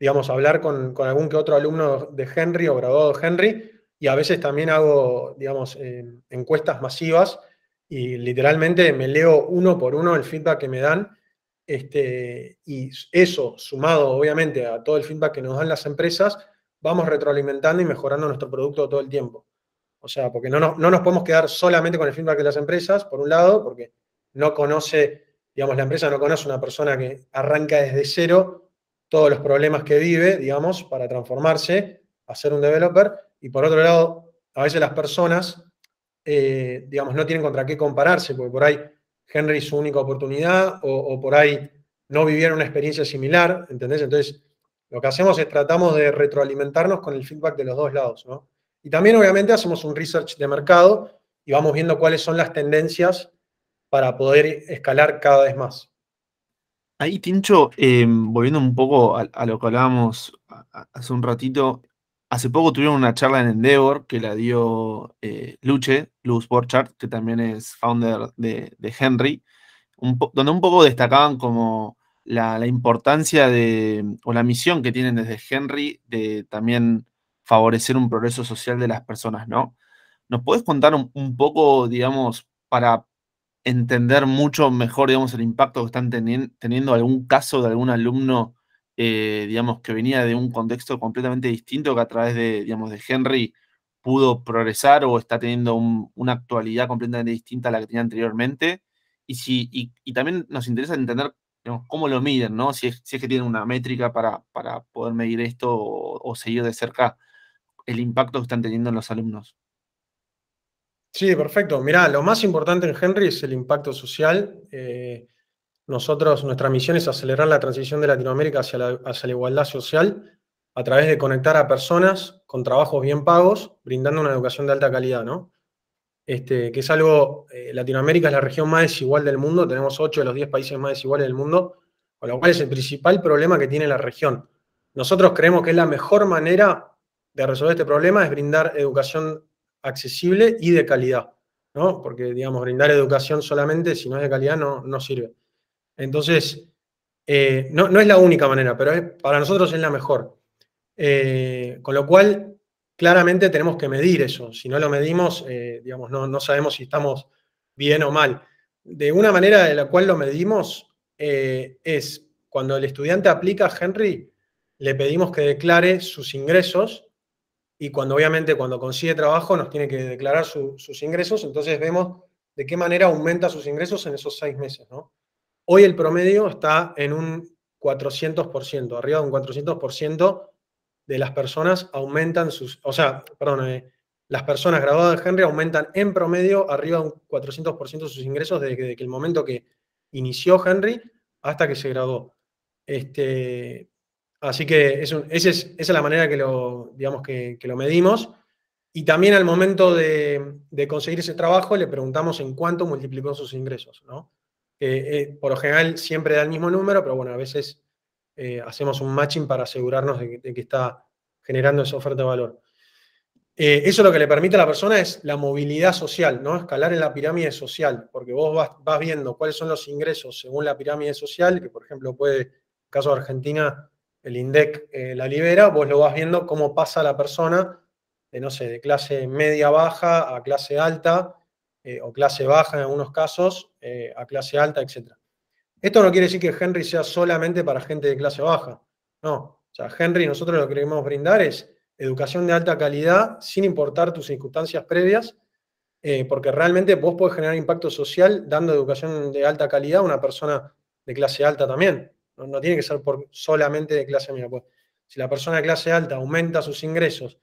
digamos, hablar con, algún que otro alumno de Henry o graduado de Henry, y a veces también hago, digamos, eh, encuestas masivas y literalmente me leo uno por uno el feedback que me dan. Este, y eso, sumado obviamente a todo el feedback que nos dan las empresas, vamos retroalimentando y mejorando nuestro producto todo el tiempo. O sea, porque no, no, no nos podemos quedar solamente con el feedback de las empresas, por un lado, porque no conoce, digamos, la empresa no conoce una persona que arranca desde cero todos los problemas que vive, digamos, para transformarse a ser un developer. Y por otro lado, a veces las personas, eh, digamos, no tienen contra qué compararse, porque por ahí Henry es su única oportunidad o, por ahí no vivieron una experiencia similar, ¿entendés? Entonces, lo que hacemos es tratamos de retroalimentarnos con el feedback de los dos lados, ¿no? Y también, obviamente, hacemos un research de mercado y vamos viendo cuáles son las tendencias para poder escalar cada vez más. Ahí, Tincho, eh, volviendo un poco a, lo que hablábamos hace un ratito, hace poco tuvieron una charla en Endeavor que la dio eh, Luche, Luz Borchardt, que también es founder de, Henry, donde un poco destacaban como la, importancia de, o la misión que tienen desde Henry de también favorecer un progreso social de las personas, ¿no? ¿Nos puedes contar un poco, digamos, para entender mucho mejor, digamos, el impacto que están teniendo algún caso de algún alumno, eh, digamos, que venía de un contexto completamente distinto que a través de, digamos, de Henry pudo progresar o está teniendo una actualidad completamente distinta a la que tenía anteriormente. Y, si, y, también nos interesa entender cómo lo miden, ¿no? Si es, si es que tienen una métrica para, para poder medir esto o seguir de cerca el impacto que están teniendo en los alumnos. Sí, perfecto. Mirá, lo más importante en Henry es el impacto social. Eh, nosotros, nuestra misión es acelerar la transición de Latinoamérica hacia la, igualdad social a través de conectar a personas con trabajos bien pagos, brindando una educación de alta calidad, ¿no? Este, que es algo, eh, Latinoamérica es la región más desigual del mundo, tenemos 8 de los 10 países más desiguales del mundo, con lo cual es el principal problema que tiene la región. Nosotros creemos que es la mejor manera de resolver este problema es brindar educación accesible y de calidad, ¿no? Porque, digamos, brindar educación solamente, si no es de calidad, no, no sirve. Entonces, eh, no, es la única manera, pero para nosotros es la mejor. Eh, con lo cual, claramente tenemos que medir eso. Si no lo medimos, eh, digamos, no, no, sabemos si estamos bien o mal. De una manera de la cual lo medimos es cuando el estudiante aplica a Henry, le pedimos que declare sus ingresos y cuando obviamente cuando consigue trabajo nos tiene que declarar sus ingresos, entonces vemos de qué manera aumenta sus ingresos en esos seis meses. ¿no? Hoy el promedio está en un 400%, arriba de un 400% de las personas aumentan sus, o sea, perdón, eh, las personas graduadas de Henry aumentan en promedio arriba de un 400% sus ingresos desde el momento que inició Henry hasta que se graduó. Este, Así que esa, es, la manera que lo, digamos, que, lo medimos. Y también al momento de, conseguir ese trabajo le preguntamos en cuánto multiplicó sus ingresos. ¿no? Eh, por lo general siempre da el mismo número, pero bueno, a veces eh, hacemos un matching para asegurarnos de que, está generando esa oferta de valor. Eh, eso lo que le permite a la persona es la movilidad social, ¿no? Escalar en la pirámide social, porque vos vas, vas viendo cuáles son los ingresos según la pirámide social, que por ejemplo puede, en el caso de Argentina, el INDEC eh, la libera, vos lo vas viendo cómo pasa la persona de, no sé, de clase media baja a clase alta, eh, o clase baja en algunos casos, eh, a clase alta, etc. Esto no quiere decir que Henry sea solamente para gente de clase baja. No. O sea, Henry nosotros lo que queremos brindar es educación de alta calidad sin importar tus circunstancias previas, porque realmente vos podés generar impacto social dando educación de alta calidad a una persona de clase alta también. No, tiene que ser por, solamente de clase media. Pues, si la persona de clase alta aumenta sus ingresos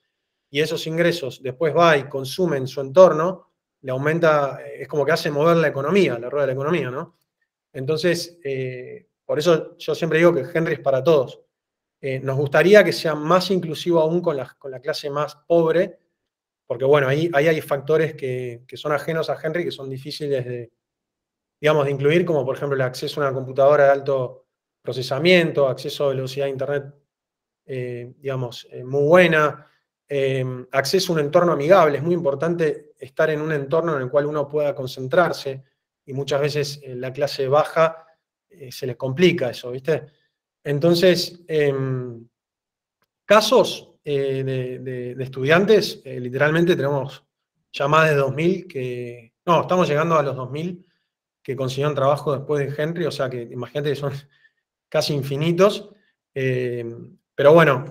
y esos ingresos después va y consume en su entorno, le aumenta, eh, es como que hace mover la economía, la rueda de la economía, ¿no? Entonces, eh, por eso yo siempre digo que Henry es para todos. Eh, nos gustaría que sea más inclusivo aún con la, con la clase más pobre, porque bueno, ahí, ahí hay factores que, que, son ajenos a Henry que son difíciles de, digamos, de incluir, como por ejemplo el acceso a una computadora de alto procesamiento, acceso a velocidad de Internet, digamos, muy buena, em, acceso a un entorno amigable. Es muy importante estar en un entorno en el cual uno pueda concentrarse y muchas veces en la clase baja eh, se les complica eso, ¿viste? Entonces, em, casos de, estudiantes, literalmente tenemos ya más de 2.000 que, no, estamos llegando a los 2.000 que consiguieron trabajo después de Henry, o sea que imagínate que son casi infinitos. Eh, pero bueno,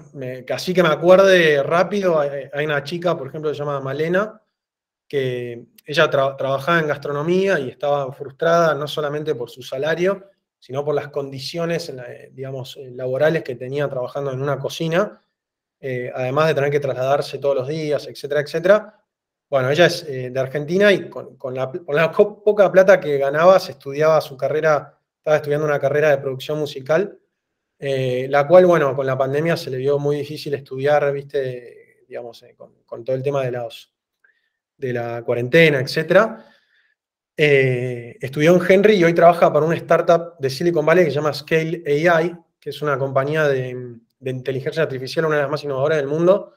casi que me acuerde rápido, hay, una chica, por ejemplo, que se llama Malena, que ella trabajaba en gastronomía y estaba frustrada no solamente por su salario, sino por las condiciones, digamos, laborales que tenía trabajando en una cocina, eh, además de tener que trasladarse todos los días, etcétera, etcétera. Bueno, ella es eh, de Argentina y con, la, con, la, poca plata que ganaba se estudiaba su carrera estaba estudiando una carrera de producción musical, eh, la cual, bueno, con la pandemia se le vio muy difícil estudiar, viste, digamos, eh, con, todo el tema de, los, de la cuarentena, etc. Eh, estudió en Henry y hoy trabaja para una startup de Silicon Valley que se llama Scale AI, que es una compañía de, inteligencia artificial, una de las más innovadoras del mundo.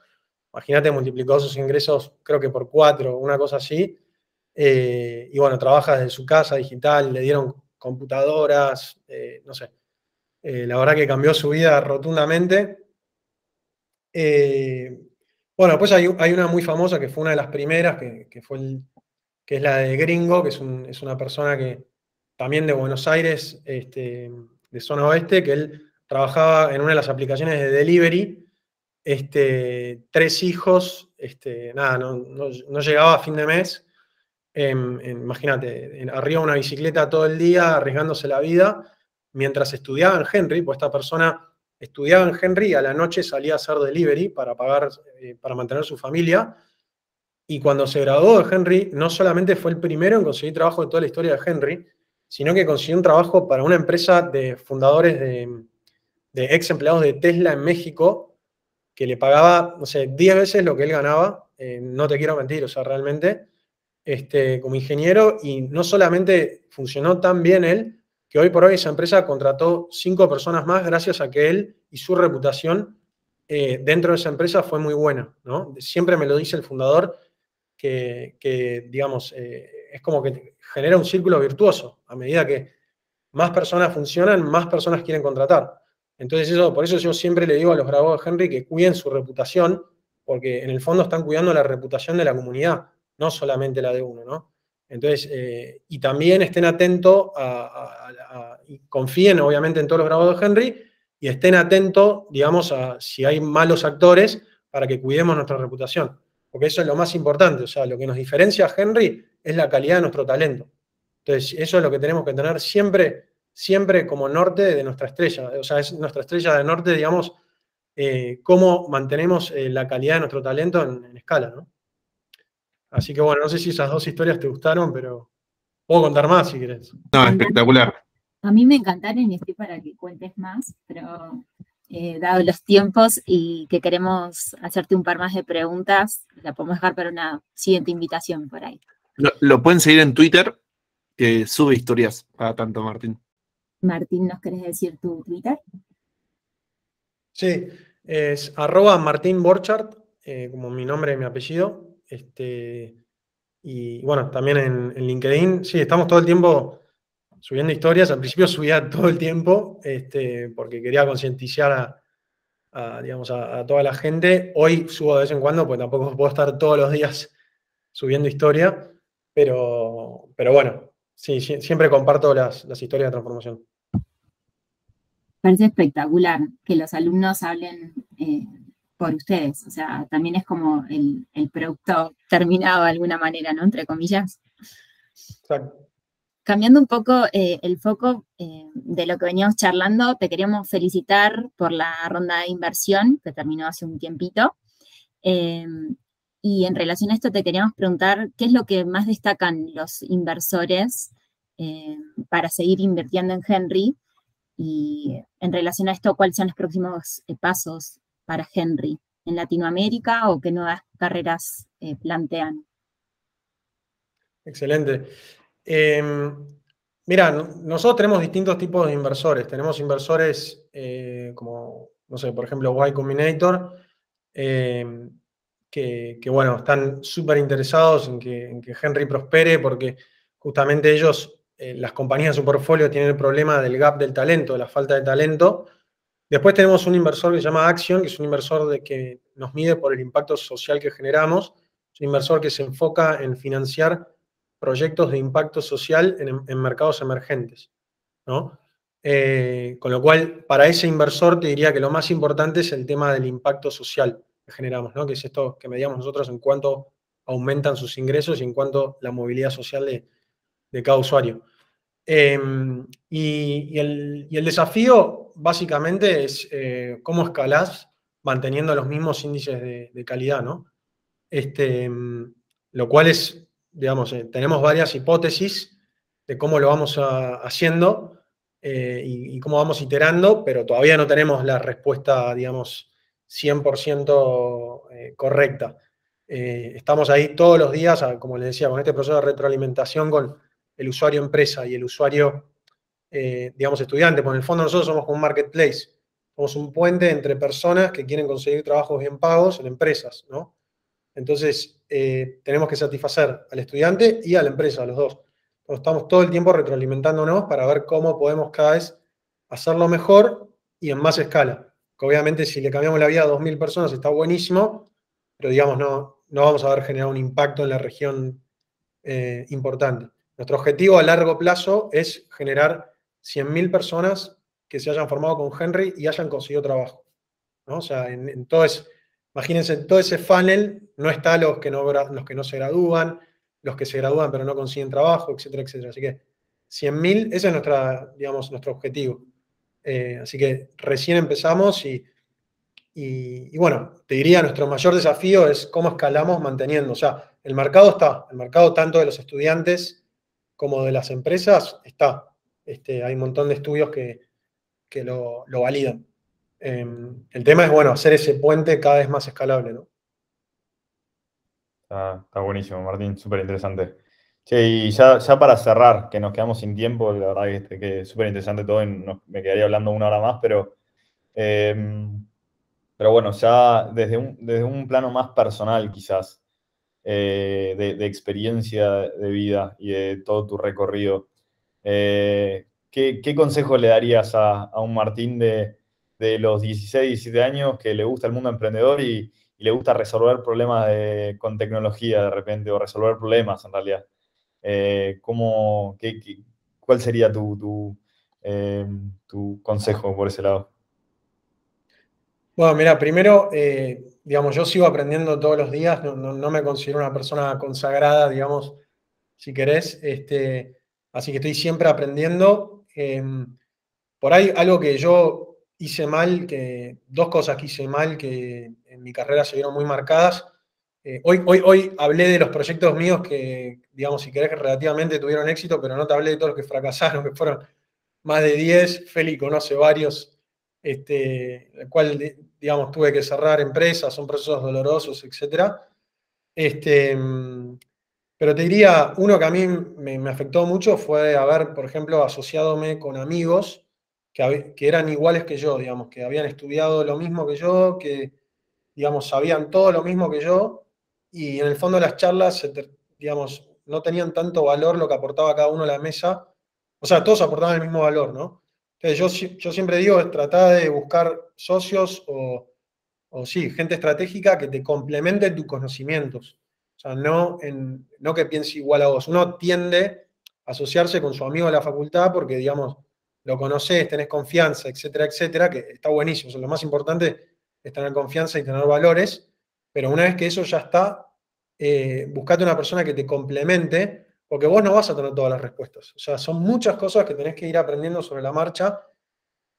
Imagínate, multiplicó sus ingresos creo que por cuatro, una cosa así. Y bueno, trabaja desde su casa digital, le dieron computadoras, no sé. La verdad que cambió su vida rotundamente. bueno, pues hay, una muy famosa que fue una de las primeras, que, fue que es la de Gringo, que es, una persona que también de Buenos Aires, este, de zona oeste, que él trabajaba en una de las aplicaciones de delivery, este, tres hijos, este, nada, no, llegaba a fin de mes, imagínate, arriba una bicicleta todo el día, arriesgándose la vida, mientras estudiaba en Henry, pues esta persona estudiaba en Henry a la noche salía a hacer delivery para pagar, eh, para mantener su familia, y cuando se graduó de Henry, no solamente fue el primero en conseguir trabajo de toda la historia de Henry, sino que consiguió un trabajo para una empresa de fundadores de, ex empleados de Tesla en México, que le pagaba, no sé, 10 veces lo que él ganaba, eh, no te quiero mentir, o sea, realmente, este, como ingeniero, y no solamente funcionó tan bien él, que hoy por hoy esa empresa contrató cinco personas más gracias a que él y su reputación eh, dentro de esa empresa fue muy buena, ¿no? Siempre me lo dice el fundador, que, digamos, eh, es como que genera un círculo virtuoso. A medida que más personas funcionan, más personas quieren contratar. Entonces, eso, por eso yo siempre le digo a los graduados de Henry que cuiden su reputación, porque en el fondo están cuidando la reputación de la comunidad, no solamente la de uno, ¿no? Entonces, eh, y también estén atentos a, y confíen obviamente en todos los graduados de Henry y estén atentos, digamos, a si hay malos actores para que cuidemos nuestra reputación porque eso es lo más importante, o sea, lo que nos diferencia a Henry es la calidad de nuestro talento. Entonces, eso es lo que tenemos que tener siempre, siempre como norte de nuestra estrella, o sea, es nuestra estrella de norte, digamos, eh, cómo mantenemos eh, la calidad de nuestro talento en, escala, ¿no? Así que bueno, no sé si esas dos historias te gustaron, pero puedo contar más si quieres. No, espectacular. A mí me encantaron y estoy para que cuentes más, pero eh, dado los tiempos y que queremos hacerte un par más de preguntas, la podemos dejar para una siguiente invitación por ahí. Lo, pueden seguir en Twitter, que sube historias para tanto, Martín. Martín, ¿nos querés decir tu Twitter? Sí, es arroba Martín Borchardt, eh, como mi nombre y mi apellido. Este, y bueno, también en, LinkedIn, sí, estamos todo el tiempo subiendo historias. Al principio subía todo el tiempo este, porque quería concientizar a, digamos, a, toda la gente. Hoy subo de vez en cuando, porque tampoco puedo estar todos los días subiendo historia. Pero, pero bueno, sí, siempre comparto las, historias de transformación. Parece espectacular que los alumnos hablen eh, por ustedes. O sea, también es como el, el producto terminado de alguna manera, ¿no? Entre comillas. Exacto. Cambiando un poco eh, el foco eh, de lo que veníamos charlando, te queríamos felicitar por la ronda de inversión que terminó hace un tiempito. Eh, y en relación a esto te queríamos preguntar qué es lo que más destacan los inversores para seguir invirtiendo en Henry y en relación a esto, cuáles son los próximos pasos para Henry en Latinoamérica o qué nuevas carreras plantean. Excelente. Em, mira, nosotros tenemos distintos tipos de inversores. Tenemos inversores eh, como, no sé, por ejemplo, Y Combinator, em, que, bueno, están súper interesados en que, Henry prospere porque justamente ellos, eh, las compañías de su portfolio, tienen el problema del gap del talento, de la falta de talento. Después tenemos un inversor que se llama Action, que es un inversor de que nos mide por el impacto social que generamos. Es un inversor que se enfoca en financiar proyectos de impacto social en, mercados emergentes. ¿no? Eh, con lo cual, para ese inversor te diría que lo más importante es el tema del impacto social que generamos, ¿no? que es esto que medíamos nosotros en cuánto aumentan sus ingresos y en cuanto la movilidad social de, cada usuario. Em, y, el, desafío básicamente es eh, cómo escalás manteniendo los mismos índices de, calidad, ¿no? Este, em, lo cual es digamos, eh, tenemos varias hipótesis de cómo lo vamos haciendo eh, y, cómo vamos iterando, pero todavía no tenemos la respuesta, digamos, 100% eh, correcta. estamos ahí todos los días, como les decía, con este proceso de retroalimentación con el usuario empresa y el usuario, eh, digamos, estudiante. Porque en el fondo nosotros somos un marketplace, somos un puente entre personas que quieren conseguir trabajos bien pagos en empresas, ¿no? Entonces, eh, tenemos que satisfacer al estudiante y a la empresa, a los dos. Estamos todo el tiempo retroalimentándonos para ver cómo podemos cada vez hacerlo mejor y en más escala. Que obviamente si le cambiamos la vida a 2.000 personas está buenísimo, pero digamos, no, no vamos a haber generado un impacto en la región eh, importante. Nuestro objetivo a largo plazo es generar 100.000 personas que se hayan formado con Henry y hayan conseguido trabajo. ¿no? O sea, en, todo imagínense, en todo ese funnel no está los que no, los que no se gradúan, los que se gradúan pero no consiguen trabajo, etcétera, etcétera. Así que 100.000, ese es digamos, nuestro objetivo. Eh, así que recién empezamos y, y, bueno, te diría, nuestro mayor desafío es cómo escalamos manteniendo. O sea, el mercado está, el mercado tanto de los estudiantes como de las empresas está. Este, hay un montón de estudios que, lo, validan. Em, el tema es, bueno, hacer ese puente cada vez más escalable, ¿no? Está, buenísimo, Martín, súper interesante. y ya, ya, para cerrar, que nos quedamos sin tiempo, la verdad que, este, es súper interesante todo, y me quedaría hablando una hora más, pero, em, pero bueno, ya desde un, desde un plano más personal quizás, eh, de, experiencia de vida y de todo tu recorrido, eh, ¿qué, consejo le darías a, un Martín de, los 16, 17 años que le gusta el mundo emprendedor y, le gusta resolver problemas con tecnología de repente, o resolver problemas en realidad? Eh, ¿cómo, ¿Cuál sería tu, tu, consejo por ese lado? Bueno, mira, primero, digamos, yo sigo aprendiendo todos los días, no, me considero una persona consagrada, digamos, si querés, este, así que estoy siempre aprendiendo. Em, por ahí algo que yo hice mal, que dos cosas que hice mal que en mi carrera se vieron muy marcadas. Eh, hoy, hoy, hoy hablé de los proyectos míos que, digamos, si querés, que relativamente tuvieron éxito, pero no te hablé de todos los que fracasaron, que fueron más de 10. Feli conoce varios, este, el cual digamos, tuve que cerrar empresas, son procesos dolorosos, etc. Este, pero te diría, uno que a mí me, afectó mucho fue haber, por ejemplo, asociadome con amigos que, eran iguales que yo, digamos, que habían estudiado lo mismo que yo, que, digamos, sabían todo lo mismo que yo, y en el fondo las charlas, digamos, no tenían tanto valor lo que aportaba cada uno a la mesa. O sea, todos aportaban el mismo valor, ¿no? Entonces, yo, siempre digo, es tratar de buscar socios o, sí, gente estratégica que te complemente tus conocimientos. O sea, no, en, no que piense igual a vos. Uno tiende a asociarse con su amigo de la facultad porque, digamos, lo conoces, tenés confianza, etcétera, etcétera, que está buenísimo. lo más importante es tener confianza y tener valores, pero una vez que eso ya está, eh, buscate una persona que te complemente porque vos no vas a tener todas las respuestas. O sea, son muchas cosas que tenés que ir aprendiendo sobre la marcha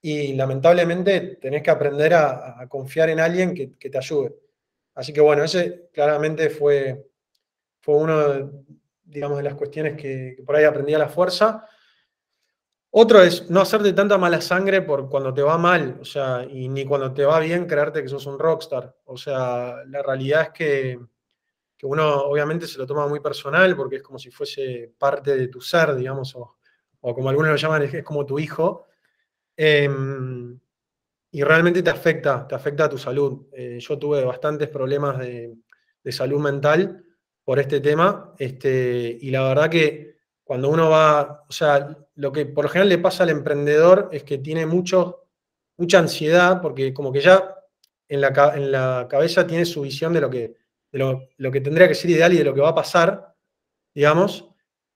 y lamentablemente tenés que aprender a, confiar en alguien que, te ayude. Así que bueno, ese claramente fue, fue uno, digamos, de las cuestiones que, por ahí aprendí a la fuerza. Otro es no hacerte tanta mala sangre por cuando te va mal, o sea, y ni cuando te va bien creerte que sos un rockstar. O sea, la realidad es que que uno obviamente se lo toma muy personal porque es como si fuese parte de tu ser, digamos, o, como algunos lo llaman, es, como tu hijo. Em, y realmente te afecta, te afecta a tu salud. Eh, yo tuve bastantes problemas de, salud mental por este tema, este, y la verdad que cuando uno va, o sea, lo que por lo general le pasa al emprendedor es que tiene mucho, mucha ansiedad, porque como que ya en la, en la cabeza tiene su visión de lo que de lo, que tendría que ser ideal y de lo que va a pasar, digamos,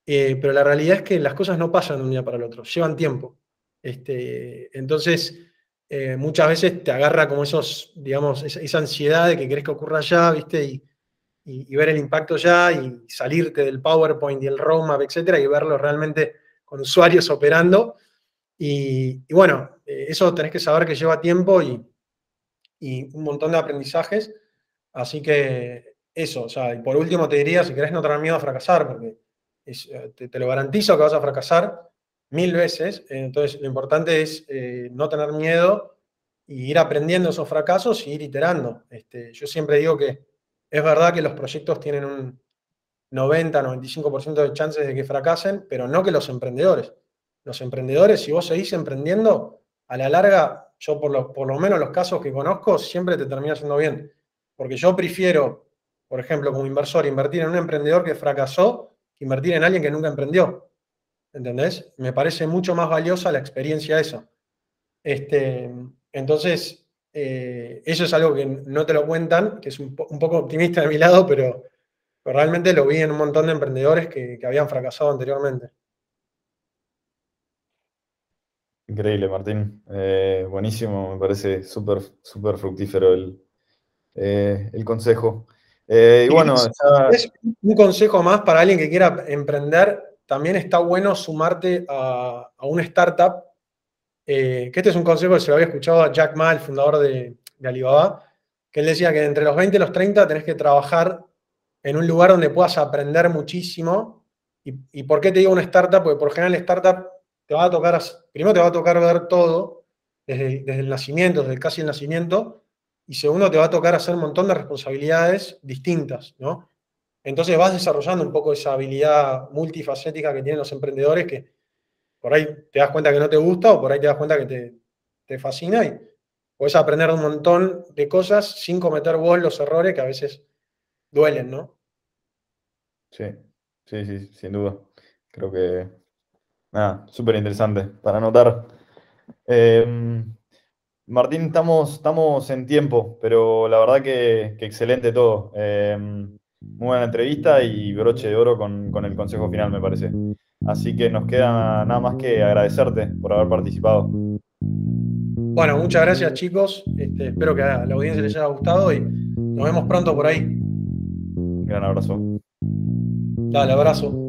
eh, pero la realidad es que las cosas no pasan de un día para el otro, llevan tiempo. Este, entonces, eh, muchas veces te agarra como esos, digamos, esa, ansiedad de que querés que ocurra ya, ¿viste? Y, ver el impacto ya y salirte del PowerPoint y el roadmap, etcétera, y verlo realmente con usuarios operando. Y, bueno, eh, eso tenés que saber que lleva tiempo y, y un montón de aprendizajes Así que eso, o sea, y por último te diría, si querés no tener miedo a fracasar, porque eh, te, lo garantizo que vas a fracasar mil veces, entonces lo importante es eh, no tener miedo y ir aprendiendo esos fracasos y ir iterando. Este, yo siempre digo que es verdad que los proyectos tienen un, 90, 95% de chances de que fracasen, pero no que los emprendedores. Los emprendedores, si vos seguís emprendiendo, a la larga, yo por lo, por lo menos los casos que conozco, siempre te termina yendo bien. Porque yo prefiero, por ejemplo, como inversor, invertir en un emprendedor que fracasó que invertir en alguien que nunca emprendió. ¿Entendés? Me parece mucho más valiosa la experiencia eso. Este, entonces, eh, eso es algo que no te lo cuentan, que es un, poco optimista de mi lado, pero, realmente lo vi en un montón de emprendedores que, habían fracasado anteriormente. Increíble, Martín. Eh, buenísimo, me parece súper, súper fructífero el, eh, el consejo. y bueno, es un consejo más para alguien que quiera emprender. También está bueno sumarte a, a una startup eh, que este es un consejo que se lo había escuchado a Jack Ma, el fundador de, Alibaba, que él decía que entre los 20 y los 30 tenés que trabajar en un lugar donde puedas aprender muchísimo. ¿Y, por qué te digo una startup? Porque por general startup te va a tocar, primero te va a tocar ver todo, desde, desde el nacimiento, desde casi el nacimiento, y segundo te va a tocar hacer un montón de responsabilidades distintas, ¿no? Entonces vas desarrollando un poco esa habilidad multifacética que tienen los emprendedores que por ahí te das cuenta que no te gusta o por ahí te das cuenta que te, fascina y puedes aprender un montón de cosas sin cometer vos los errores que a veces duelen, ¿no? Sí, sí, sí, sin duda. Creo que, nada, súper interesante para anotar. Em, Martín, estamos, estamos en tiempo, pero la verdad que, excelente todo. Em, muy buena entrevista y broche de oro con, con el consejo final, me parece. Así que nos queda nada más que agradecerte por haber participado. Bueno, muchas gracias chicos. Este, espero que a la audiencia les haya gustado y nos vemos pronto por ahí. Un gran abrazo. Dale, abrazo.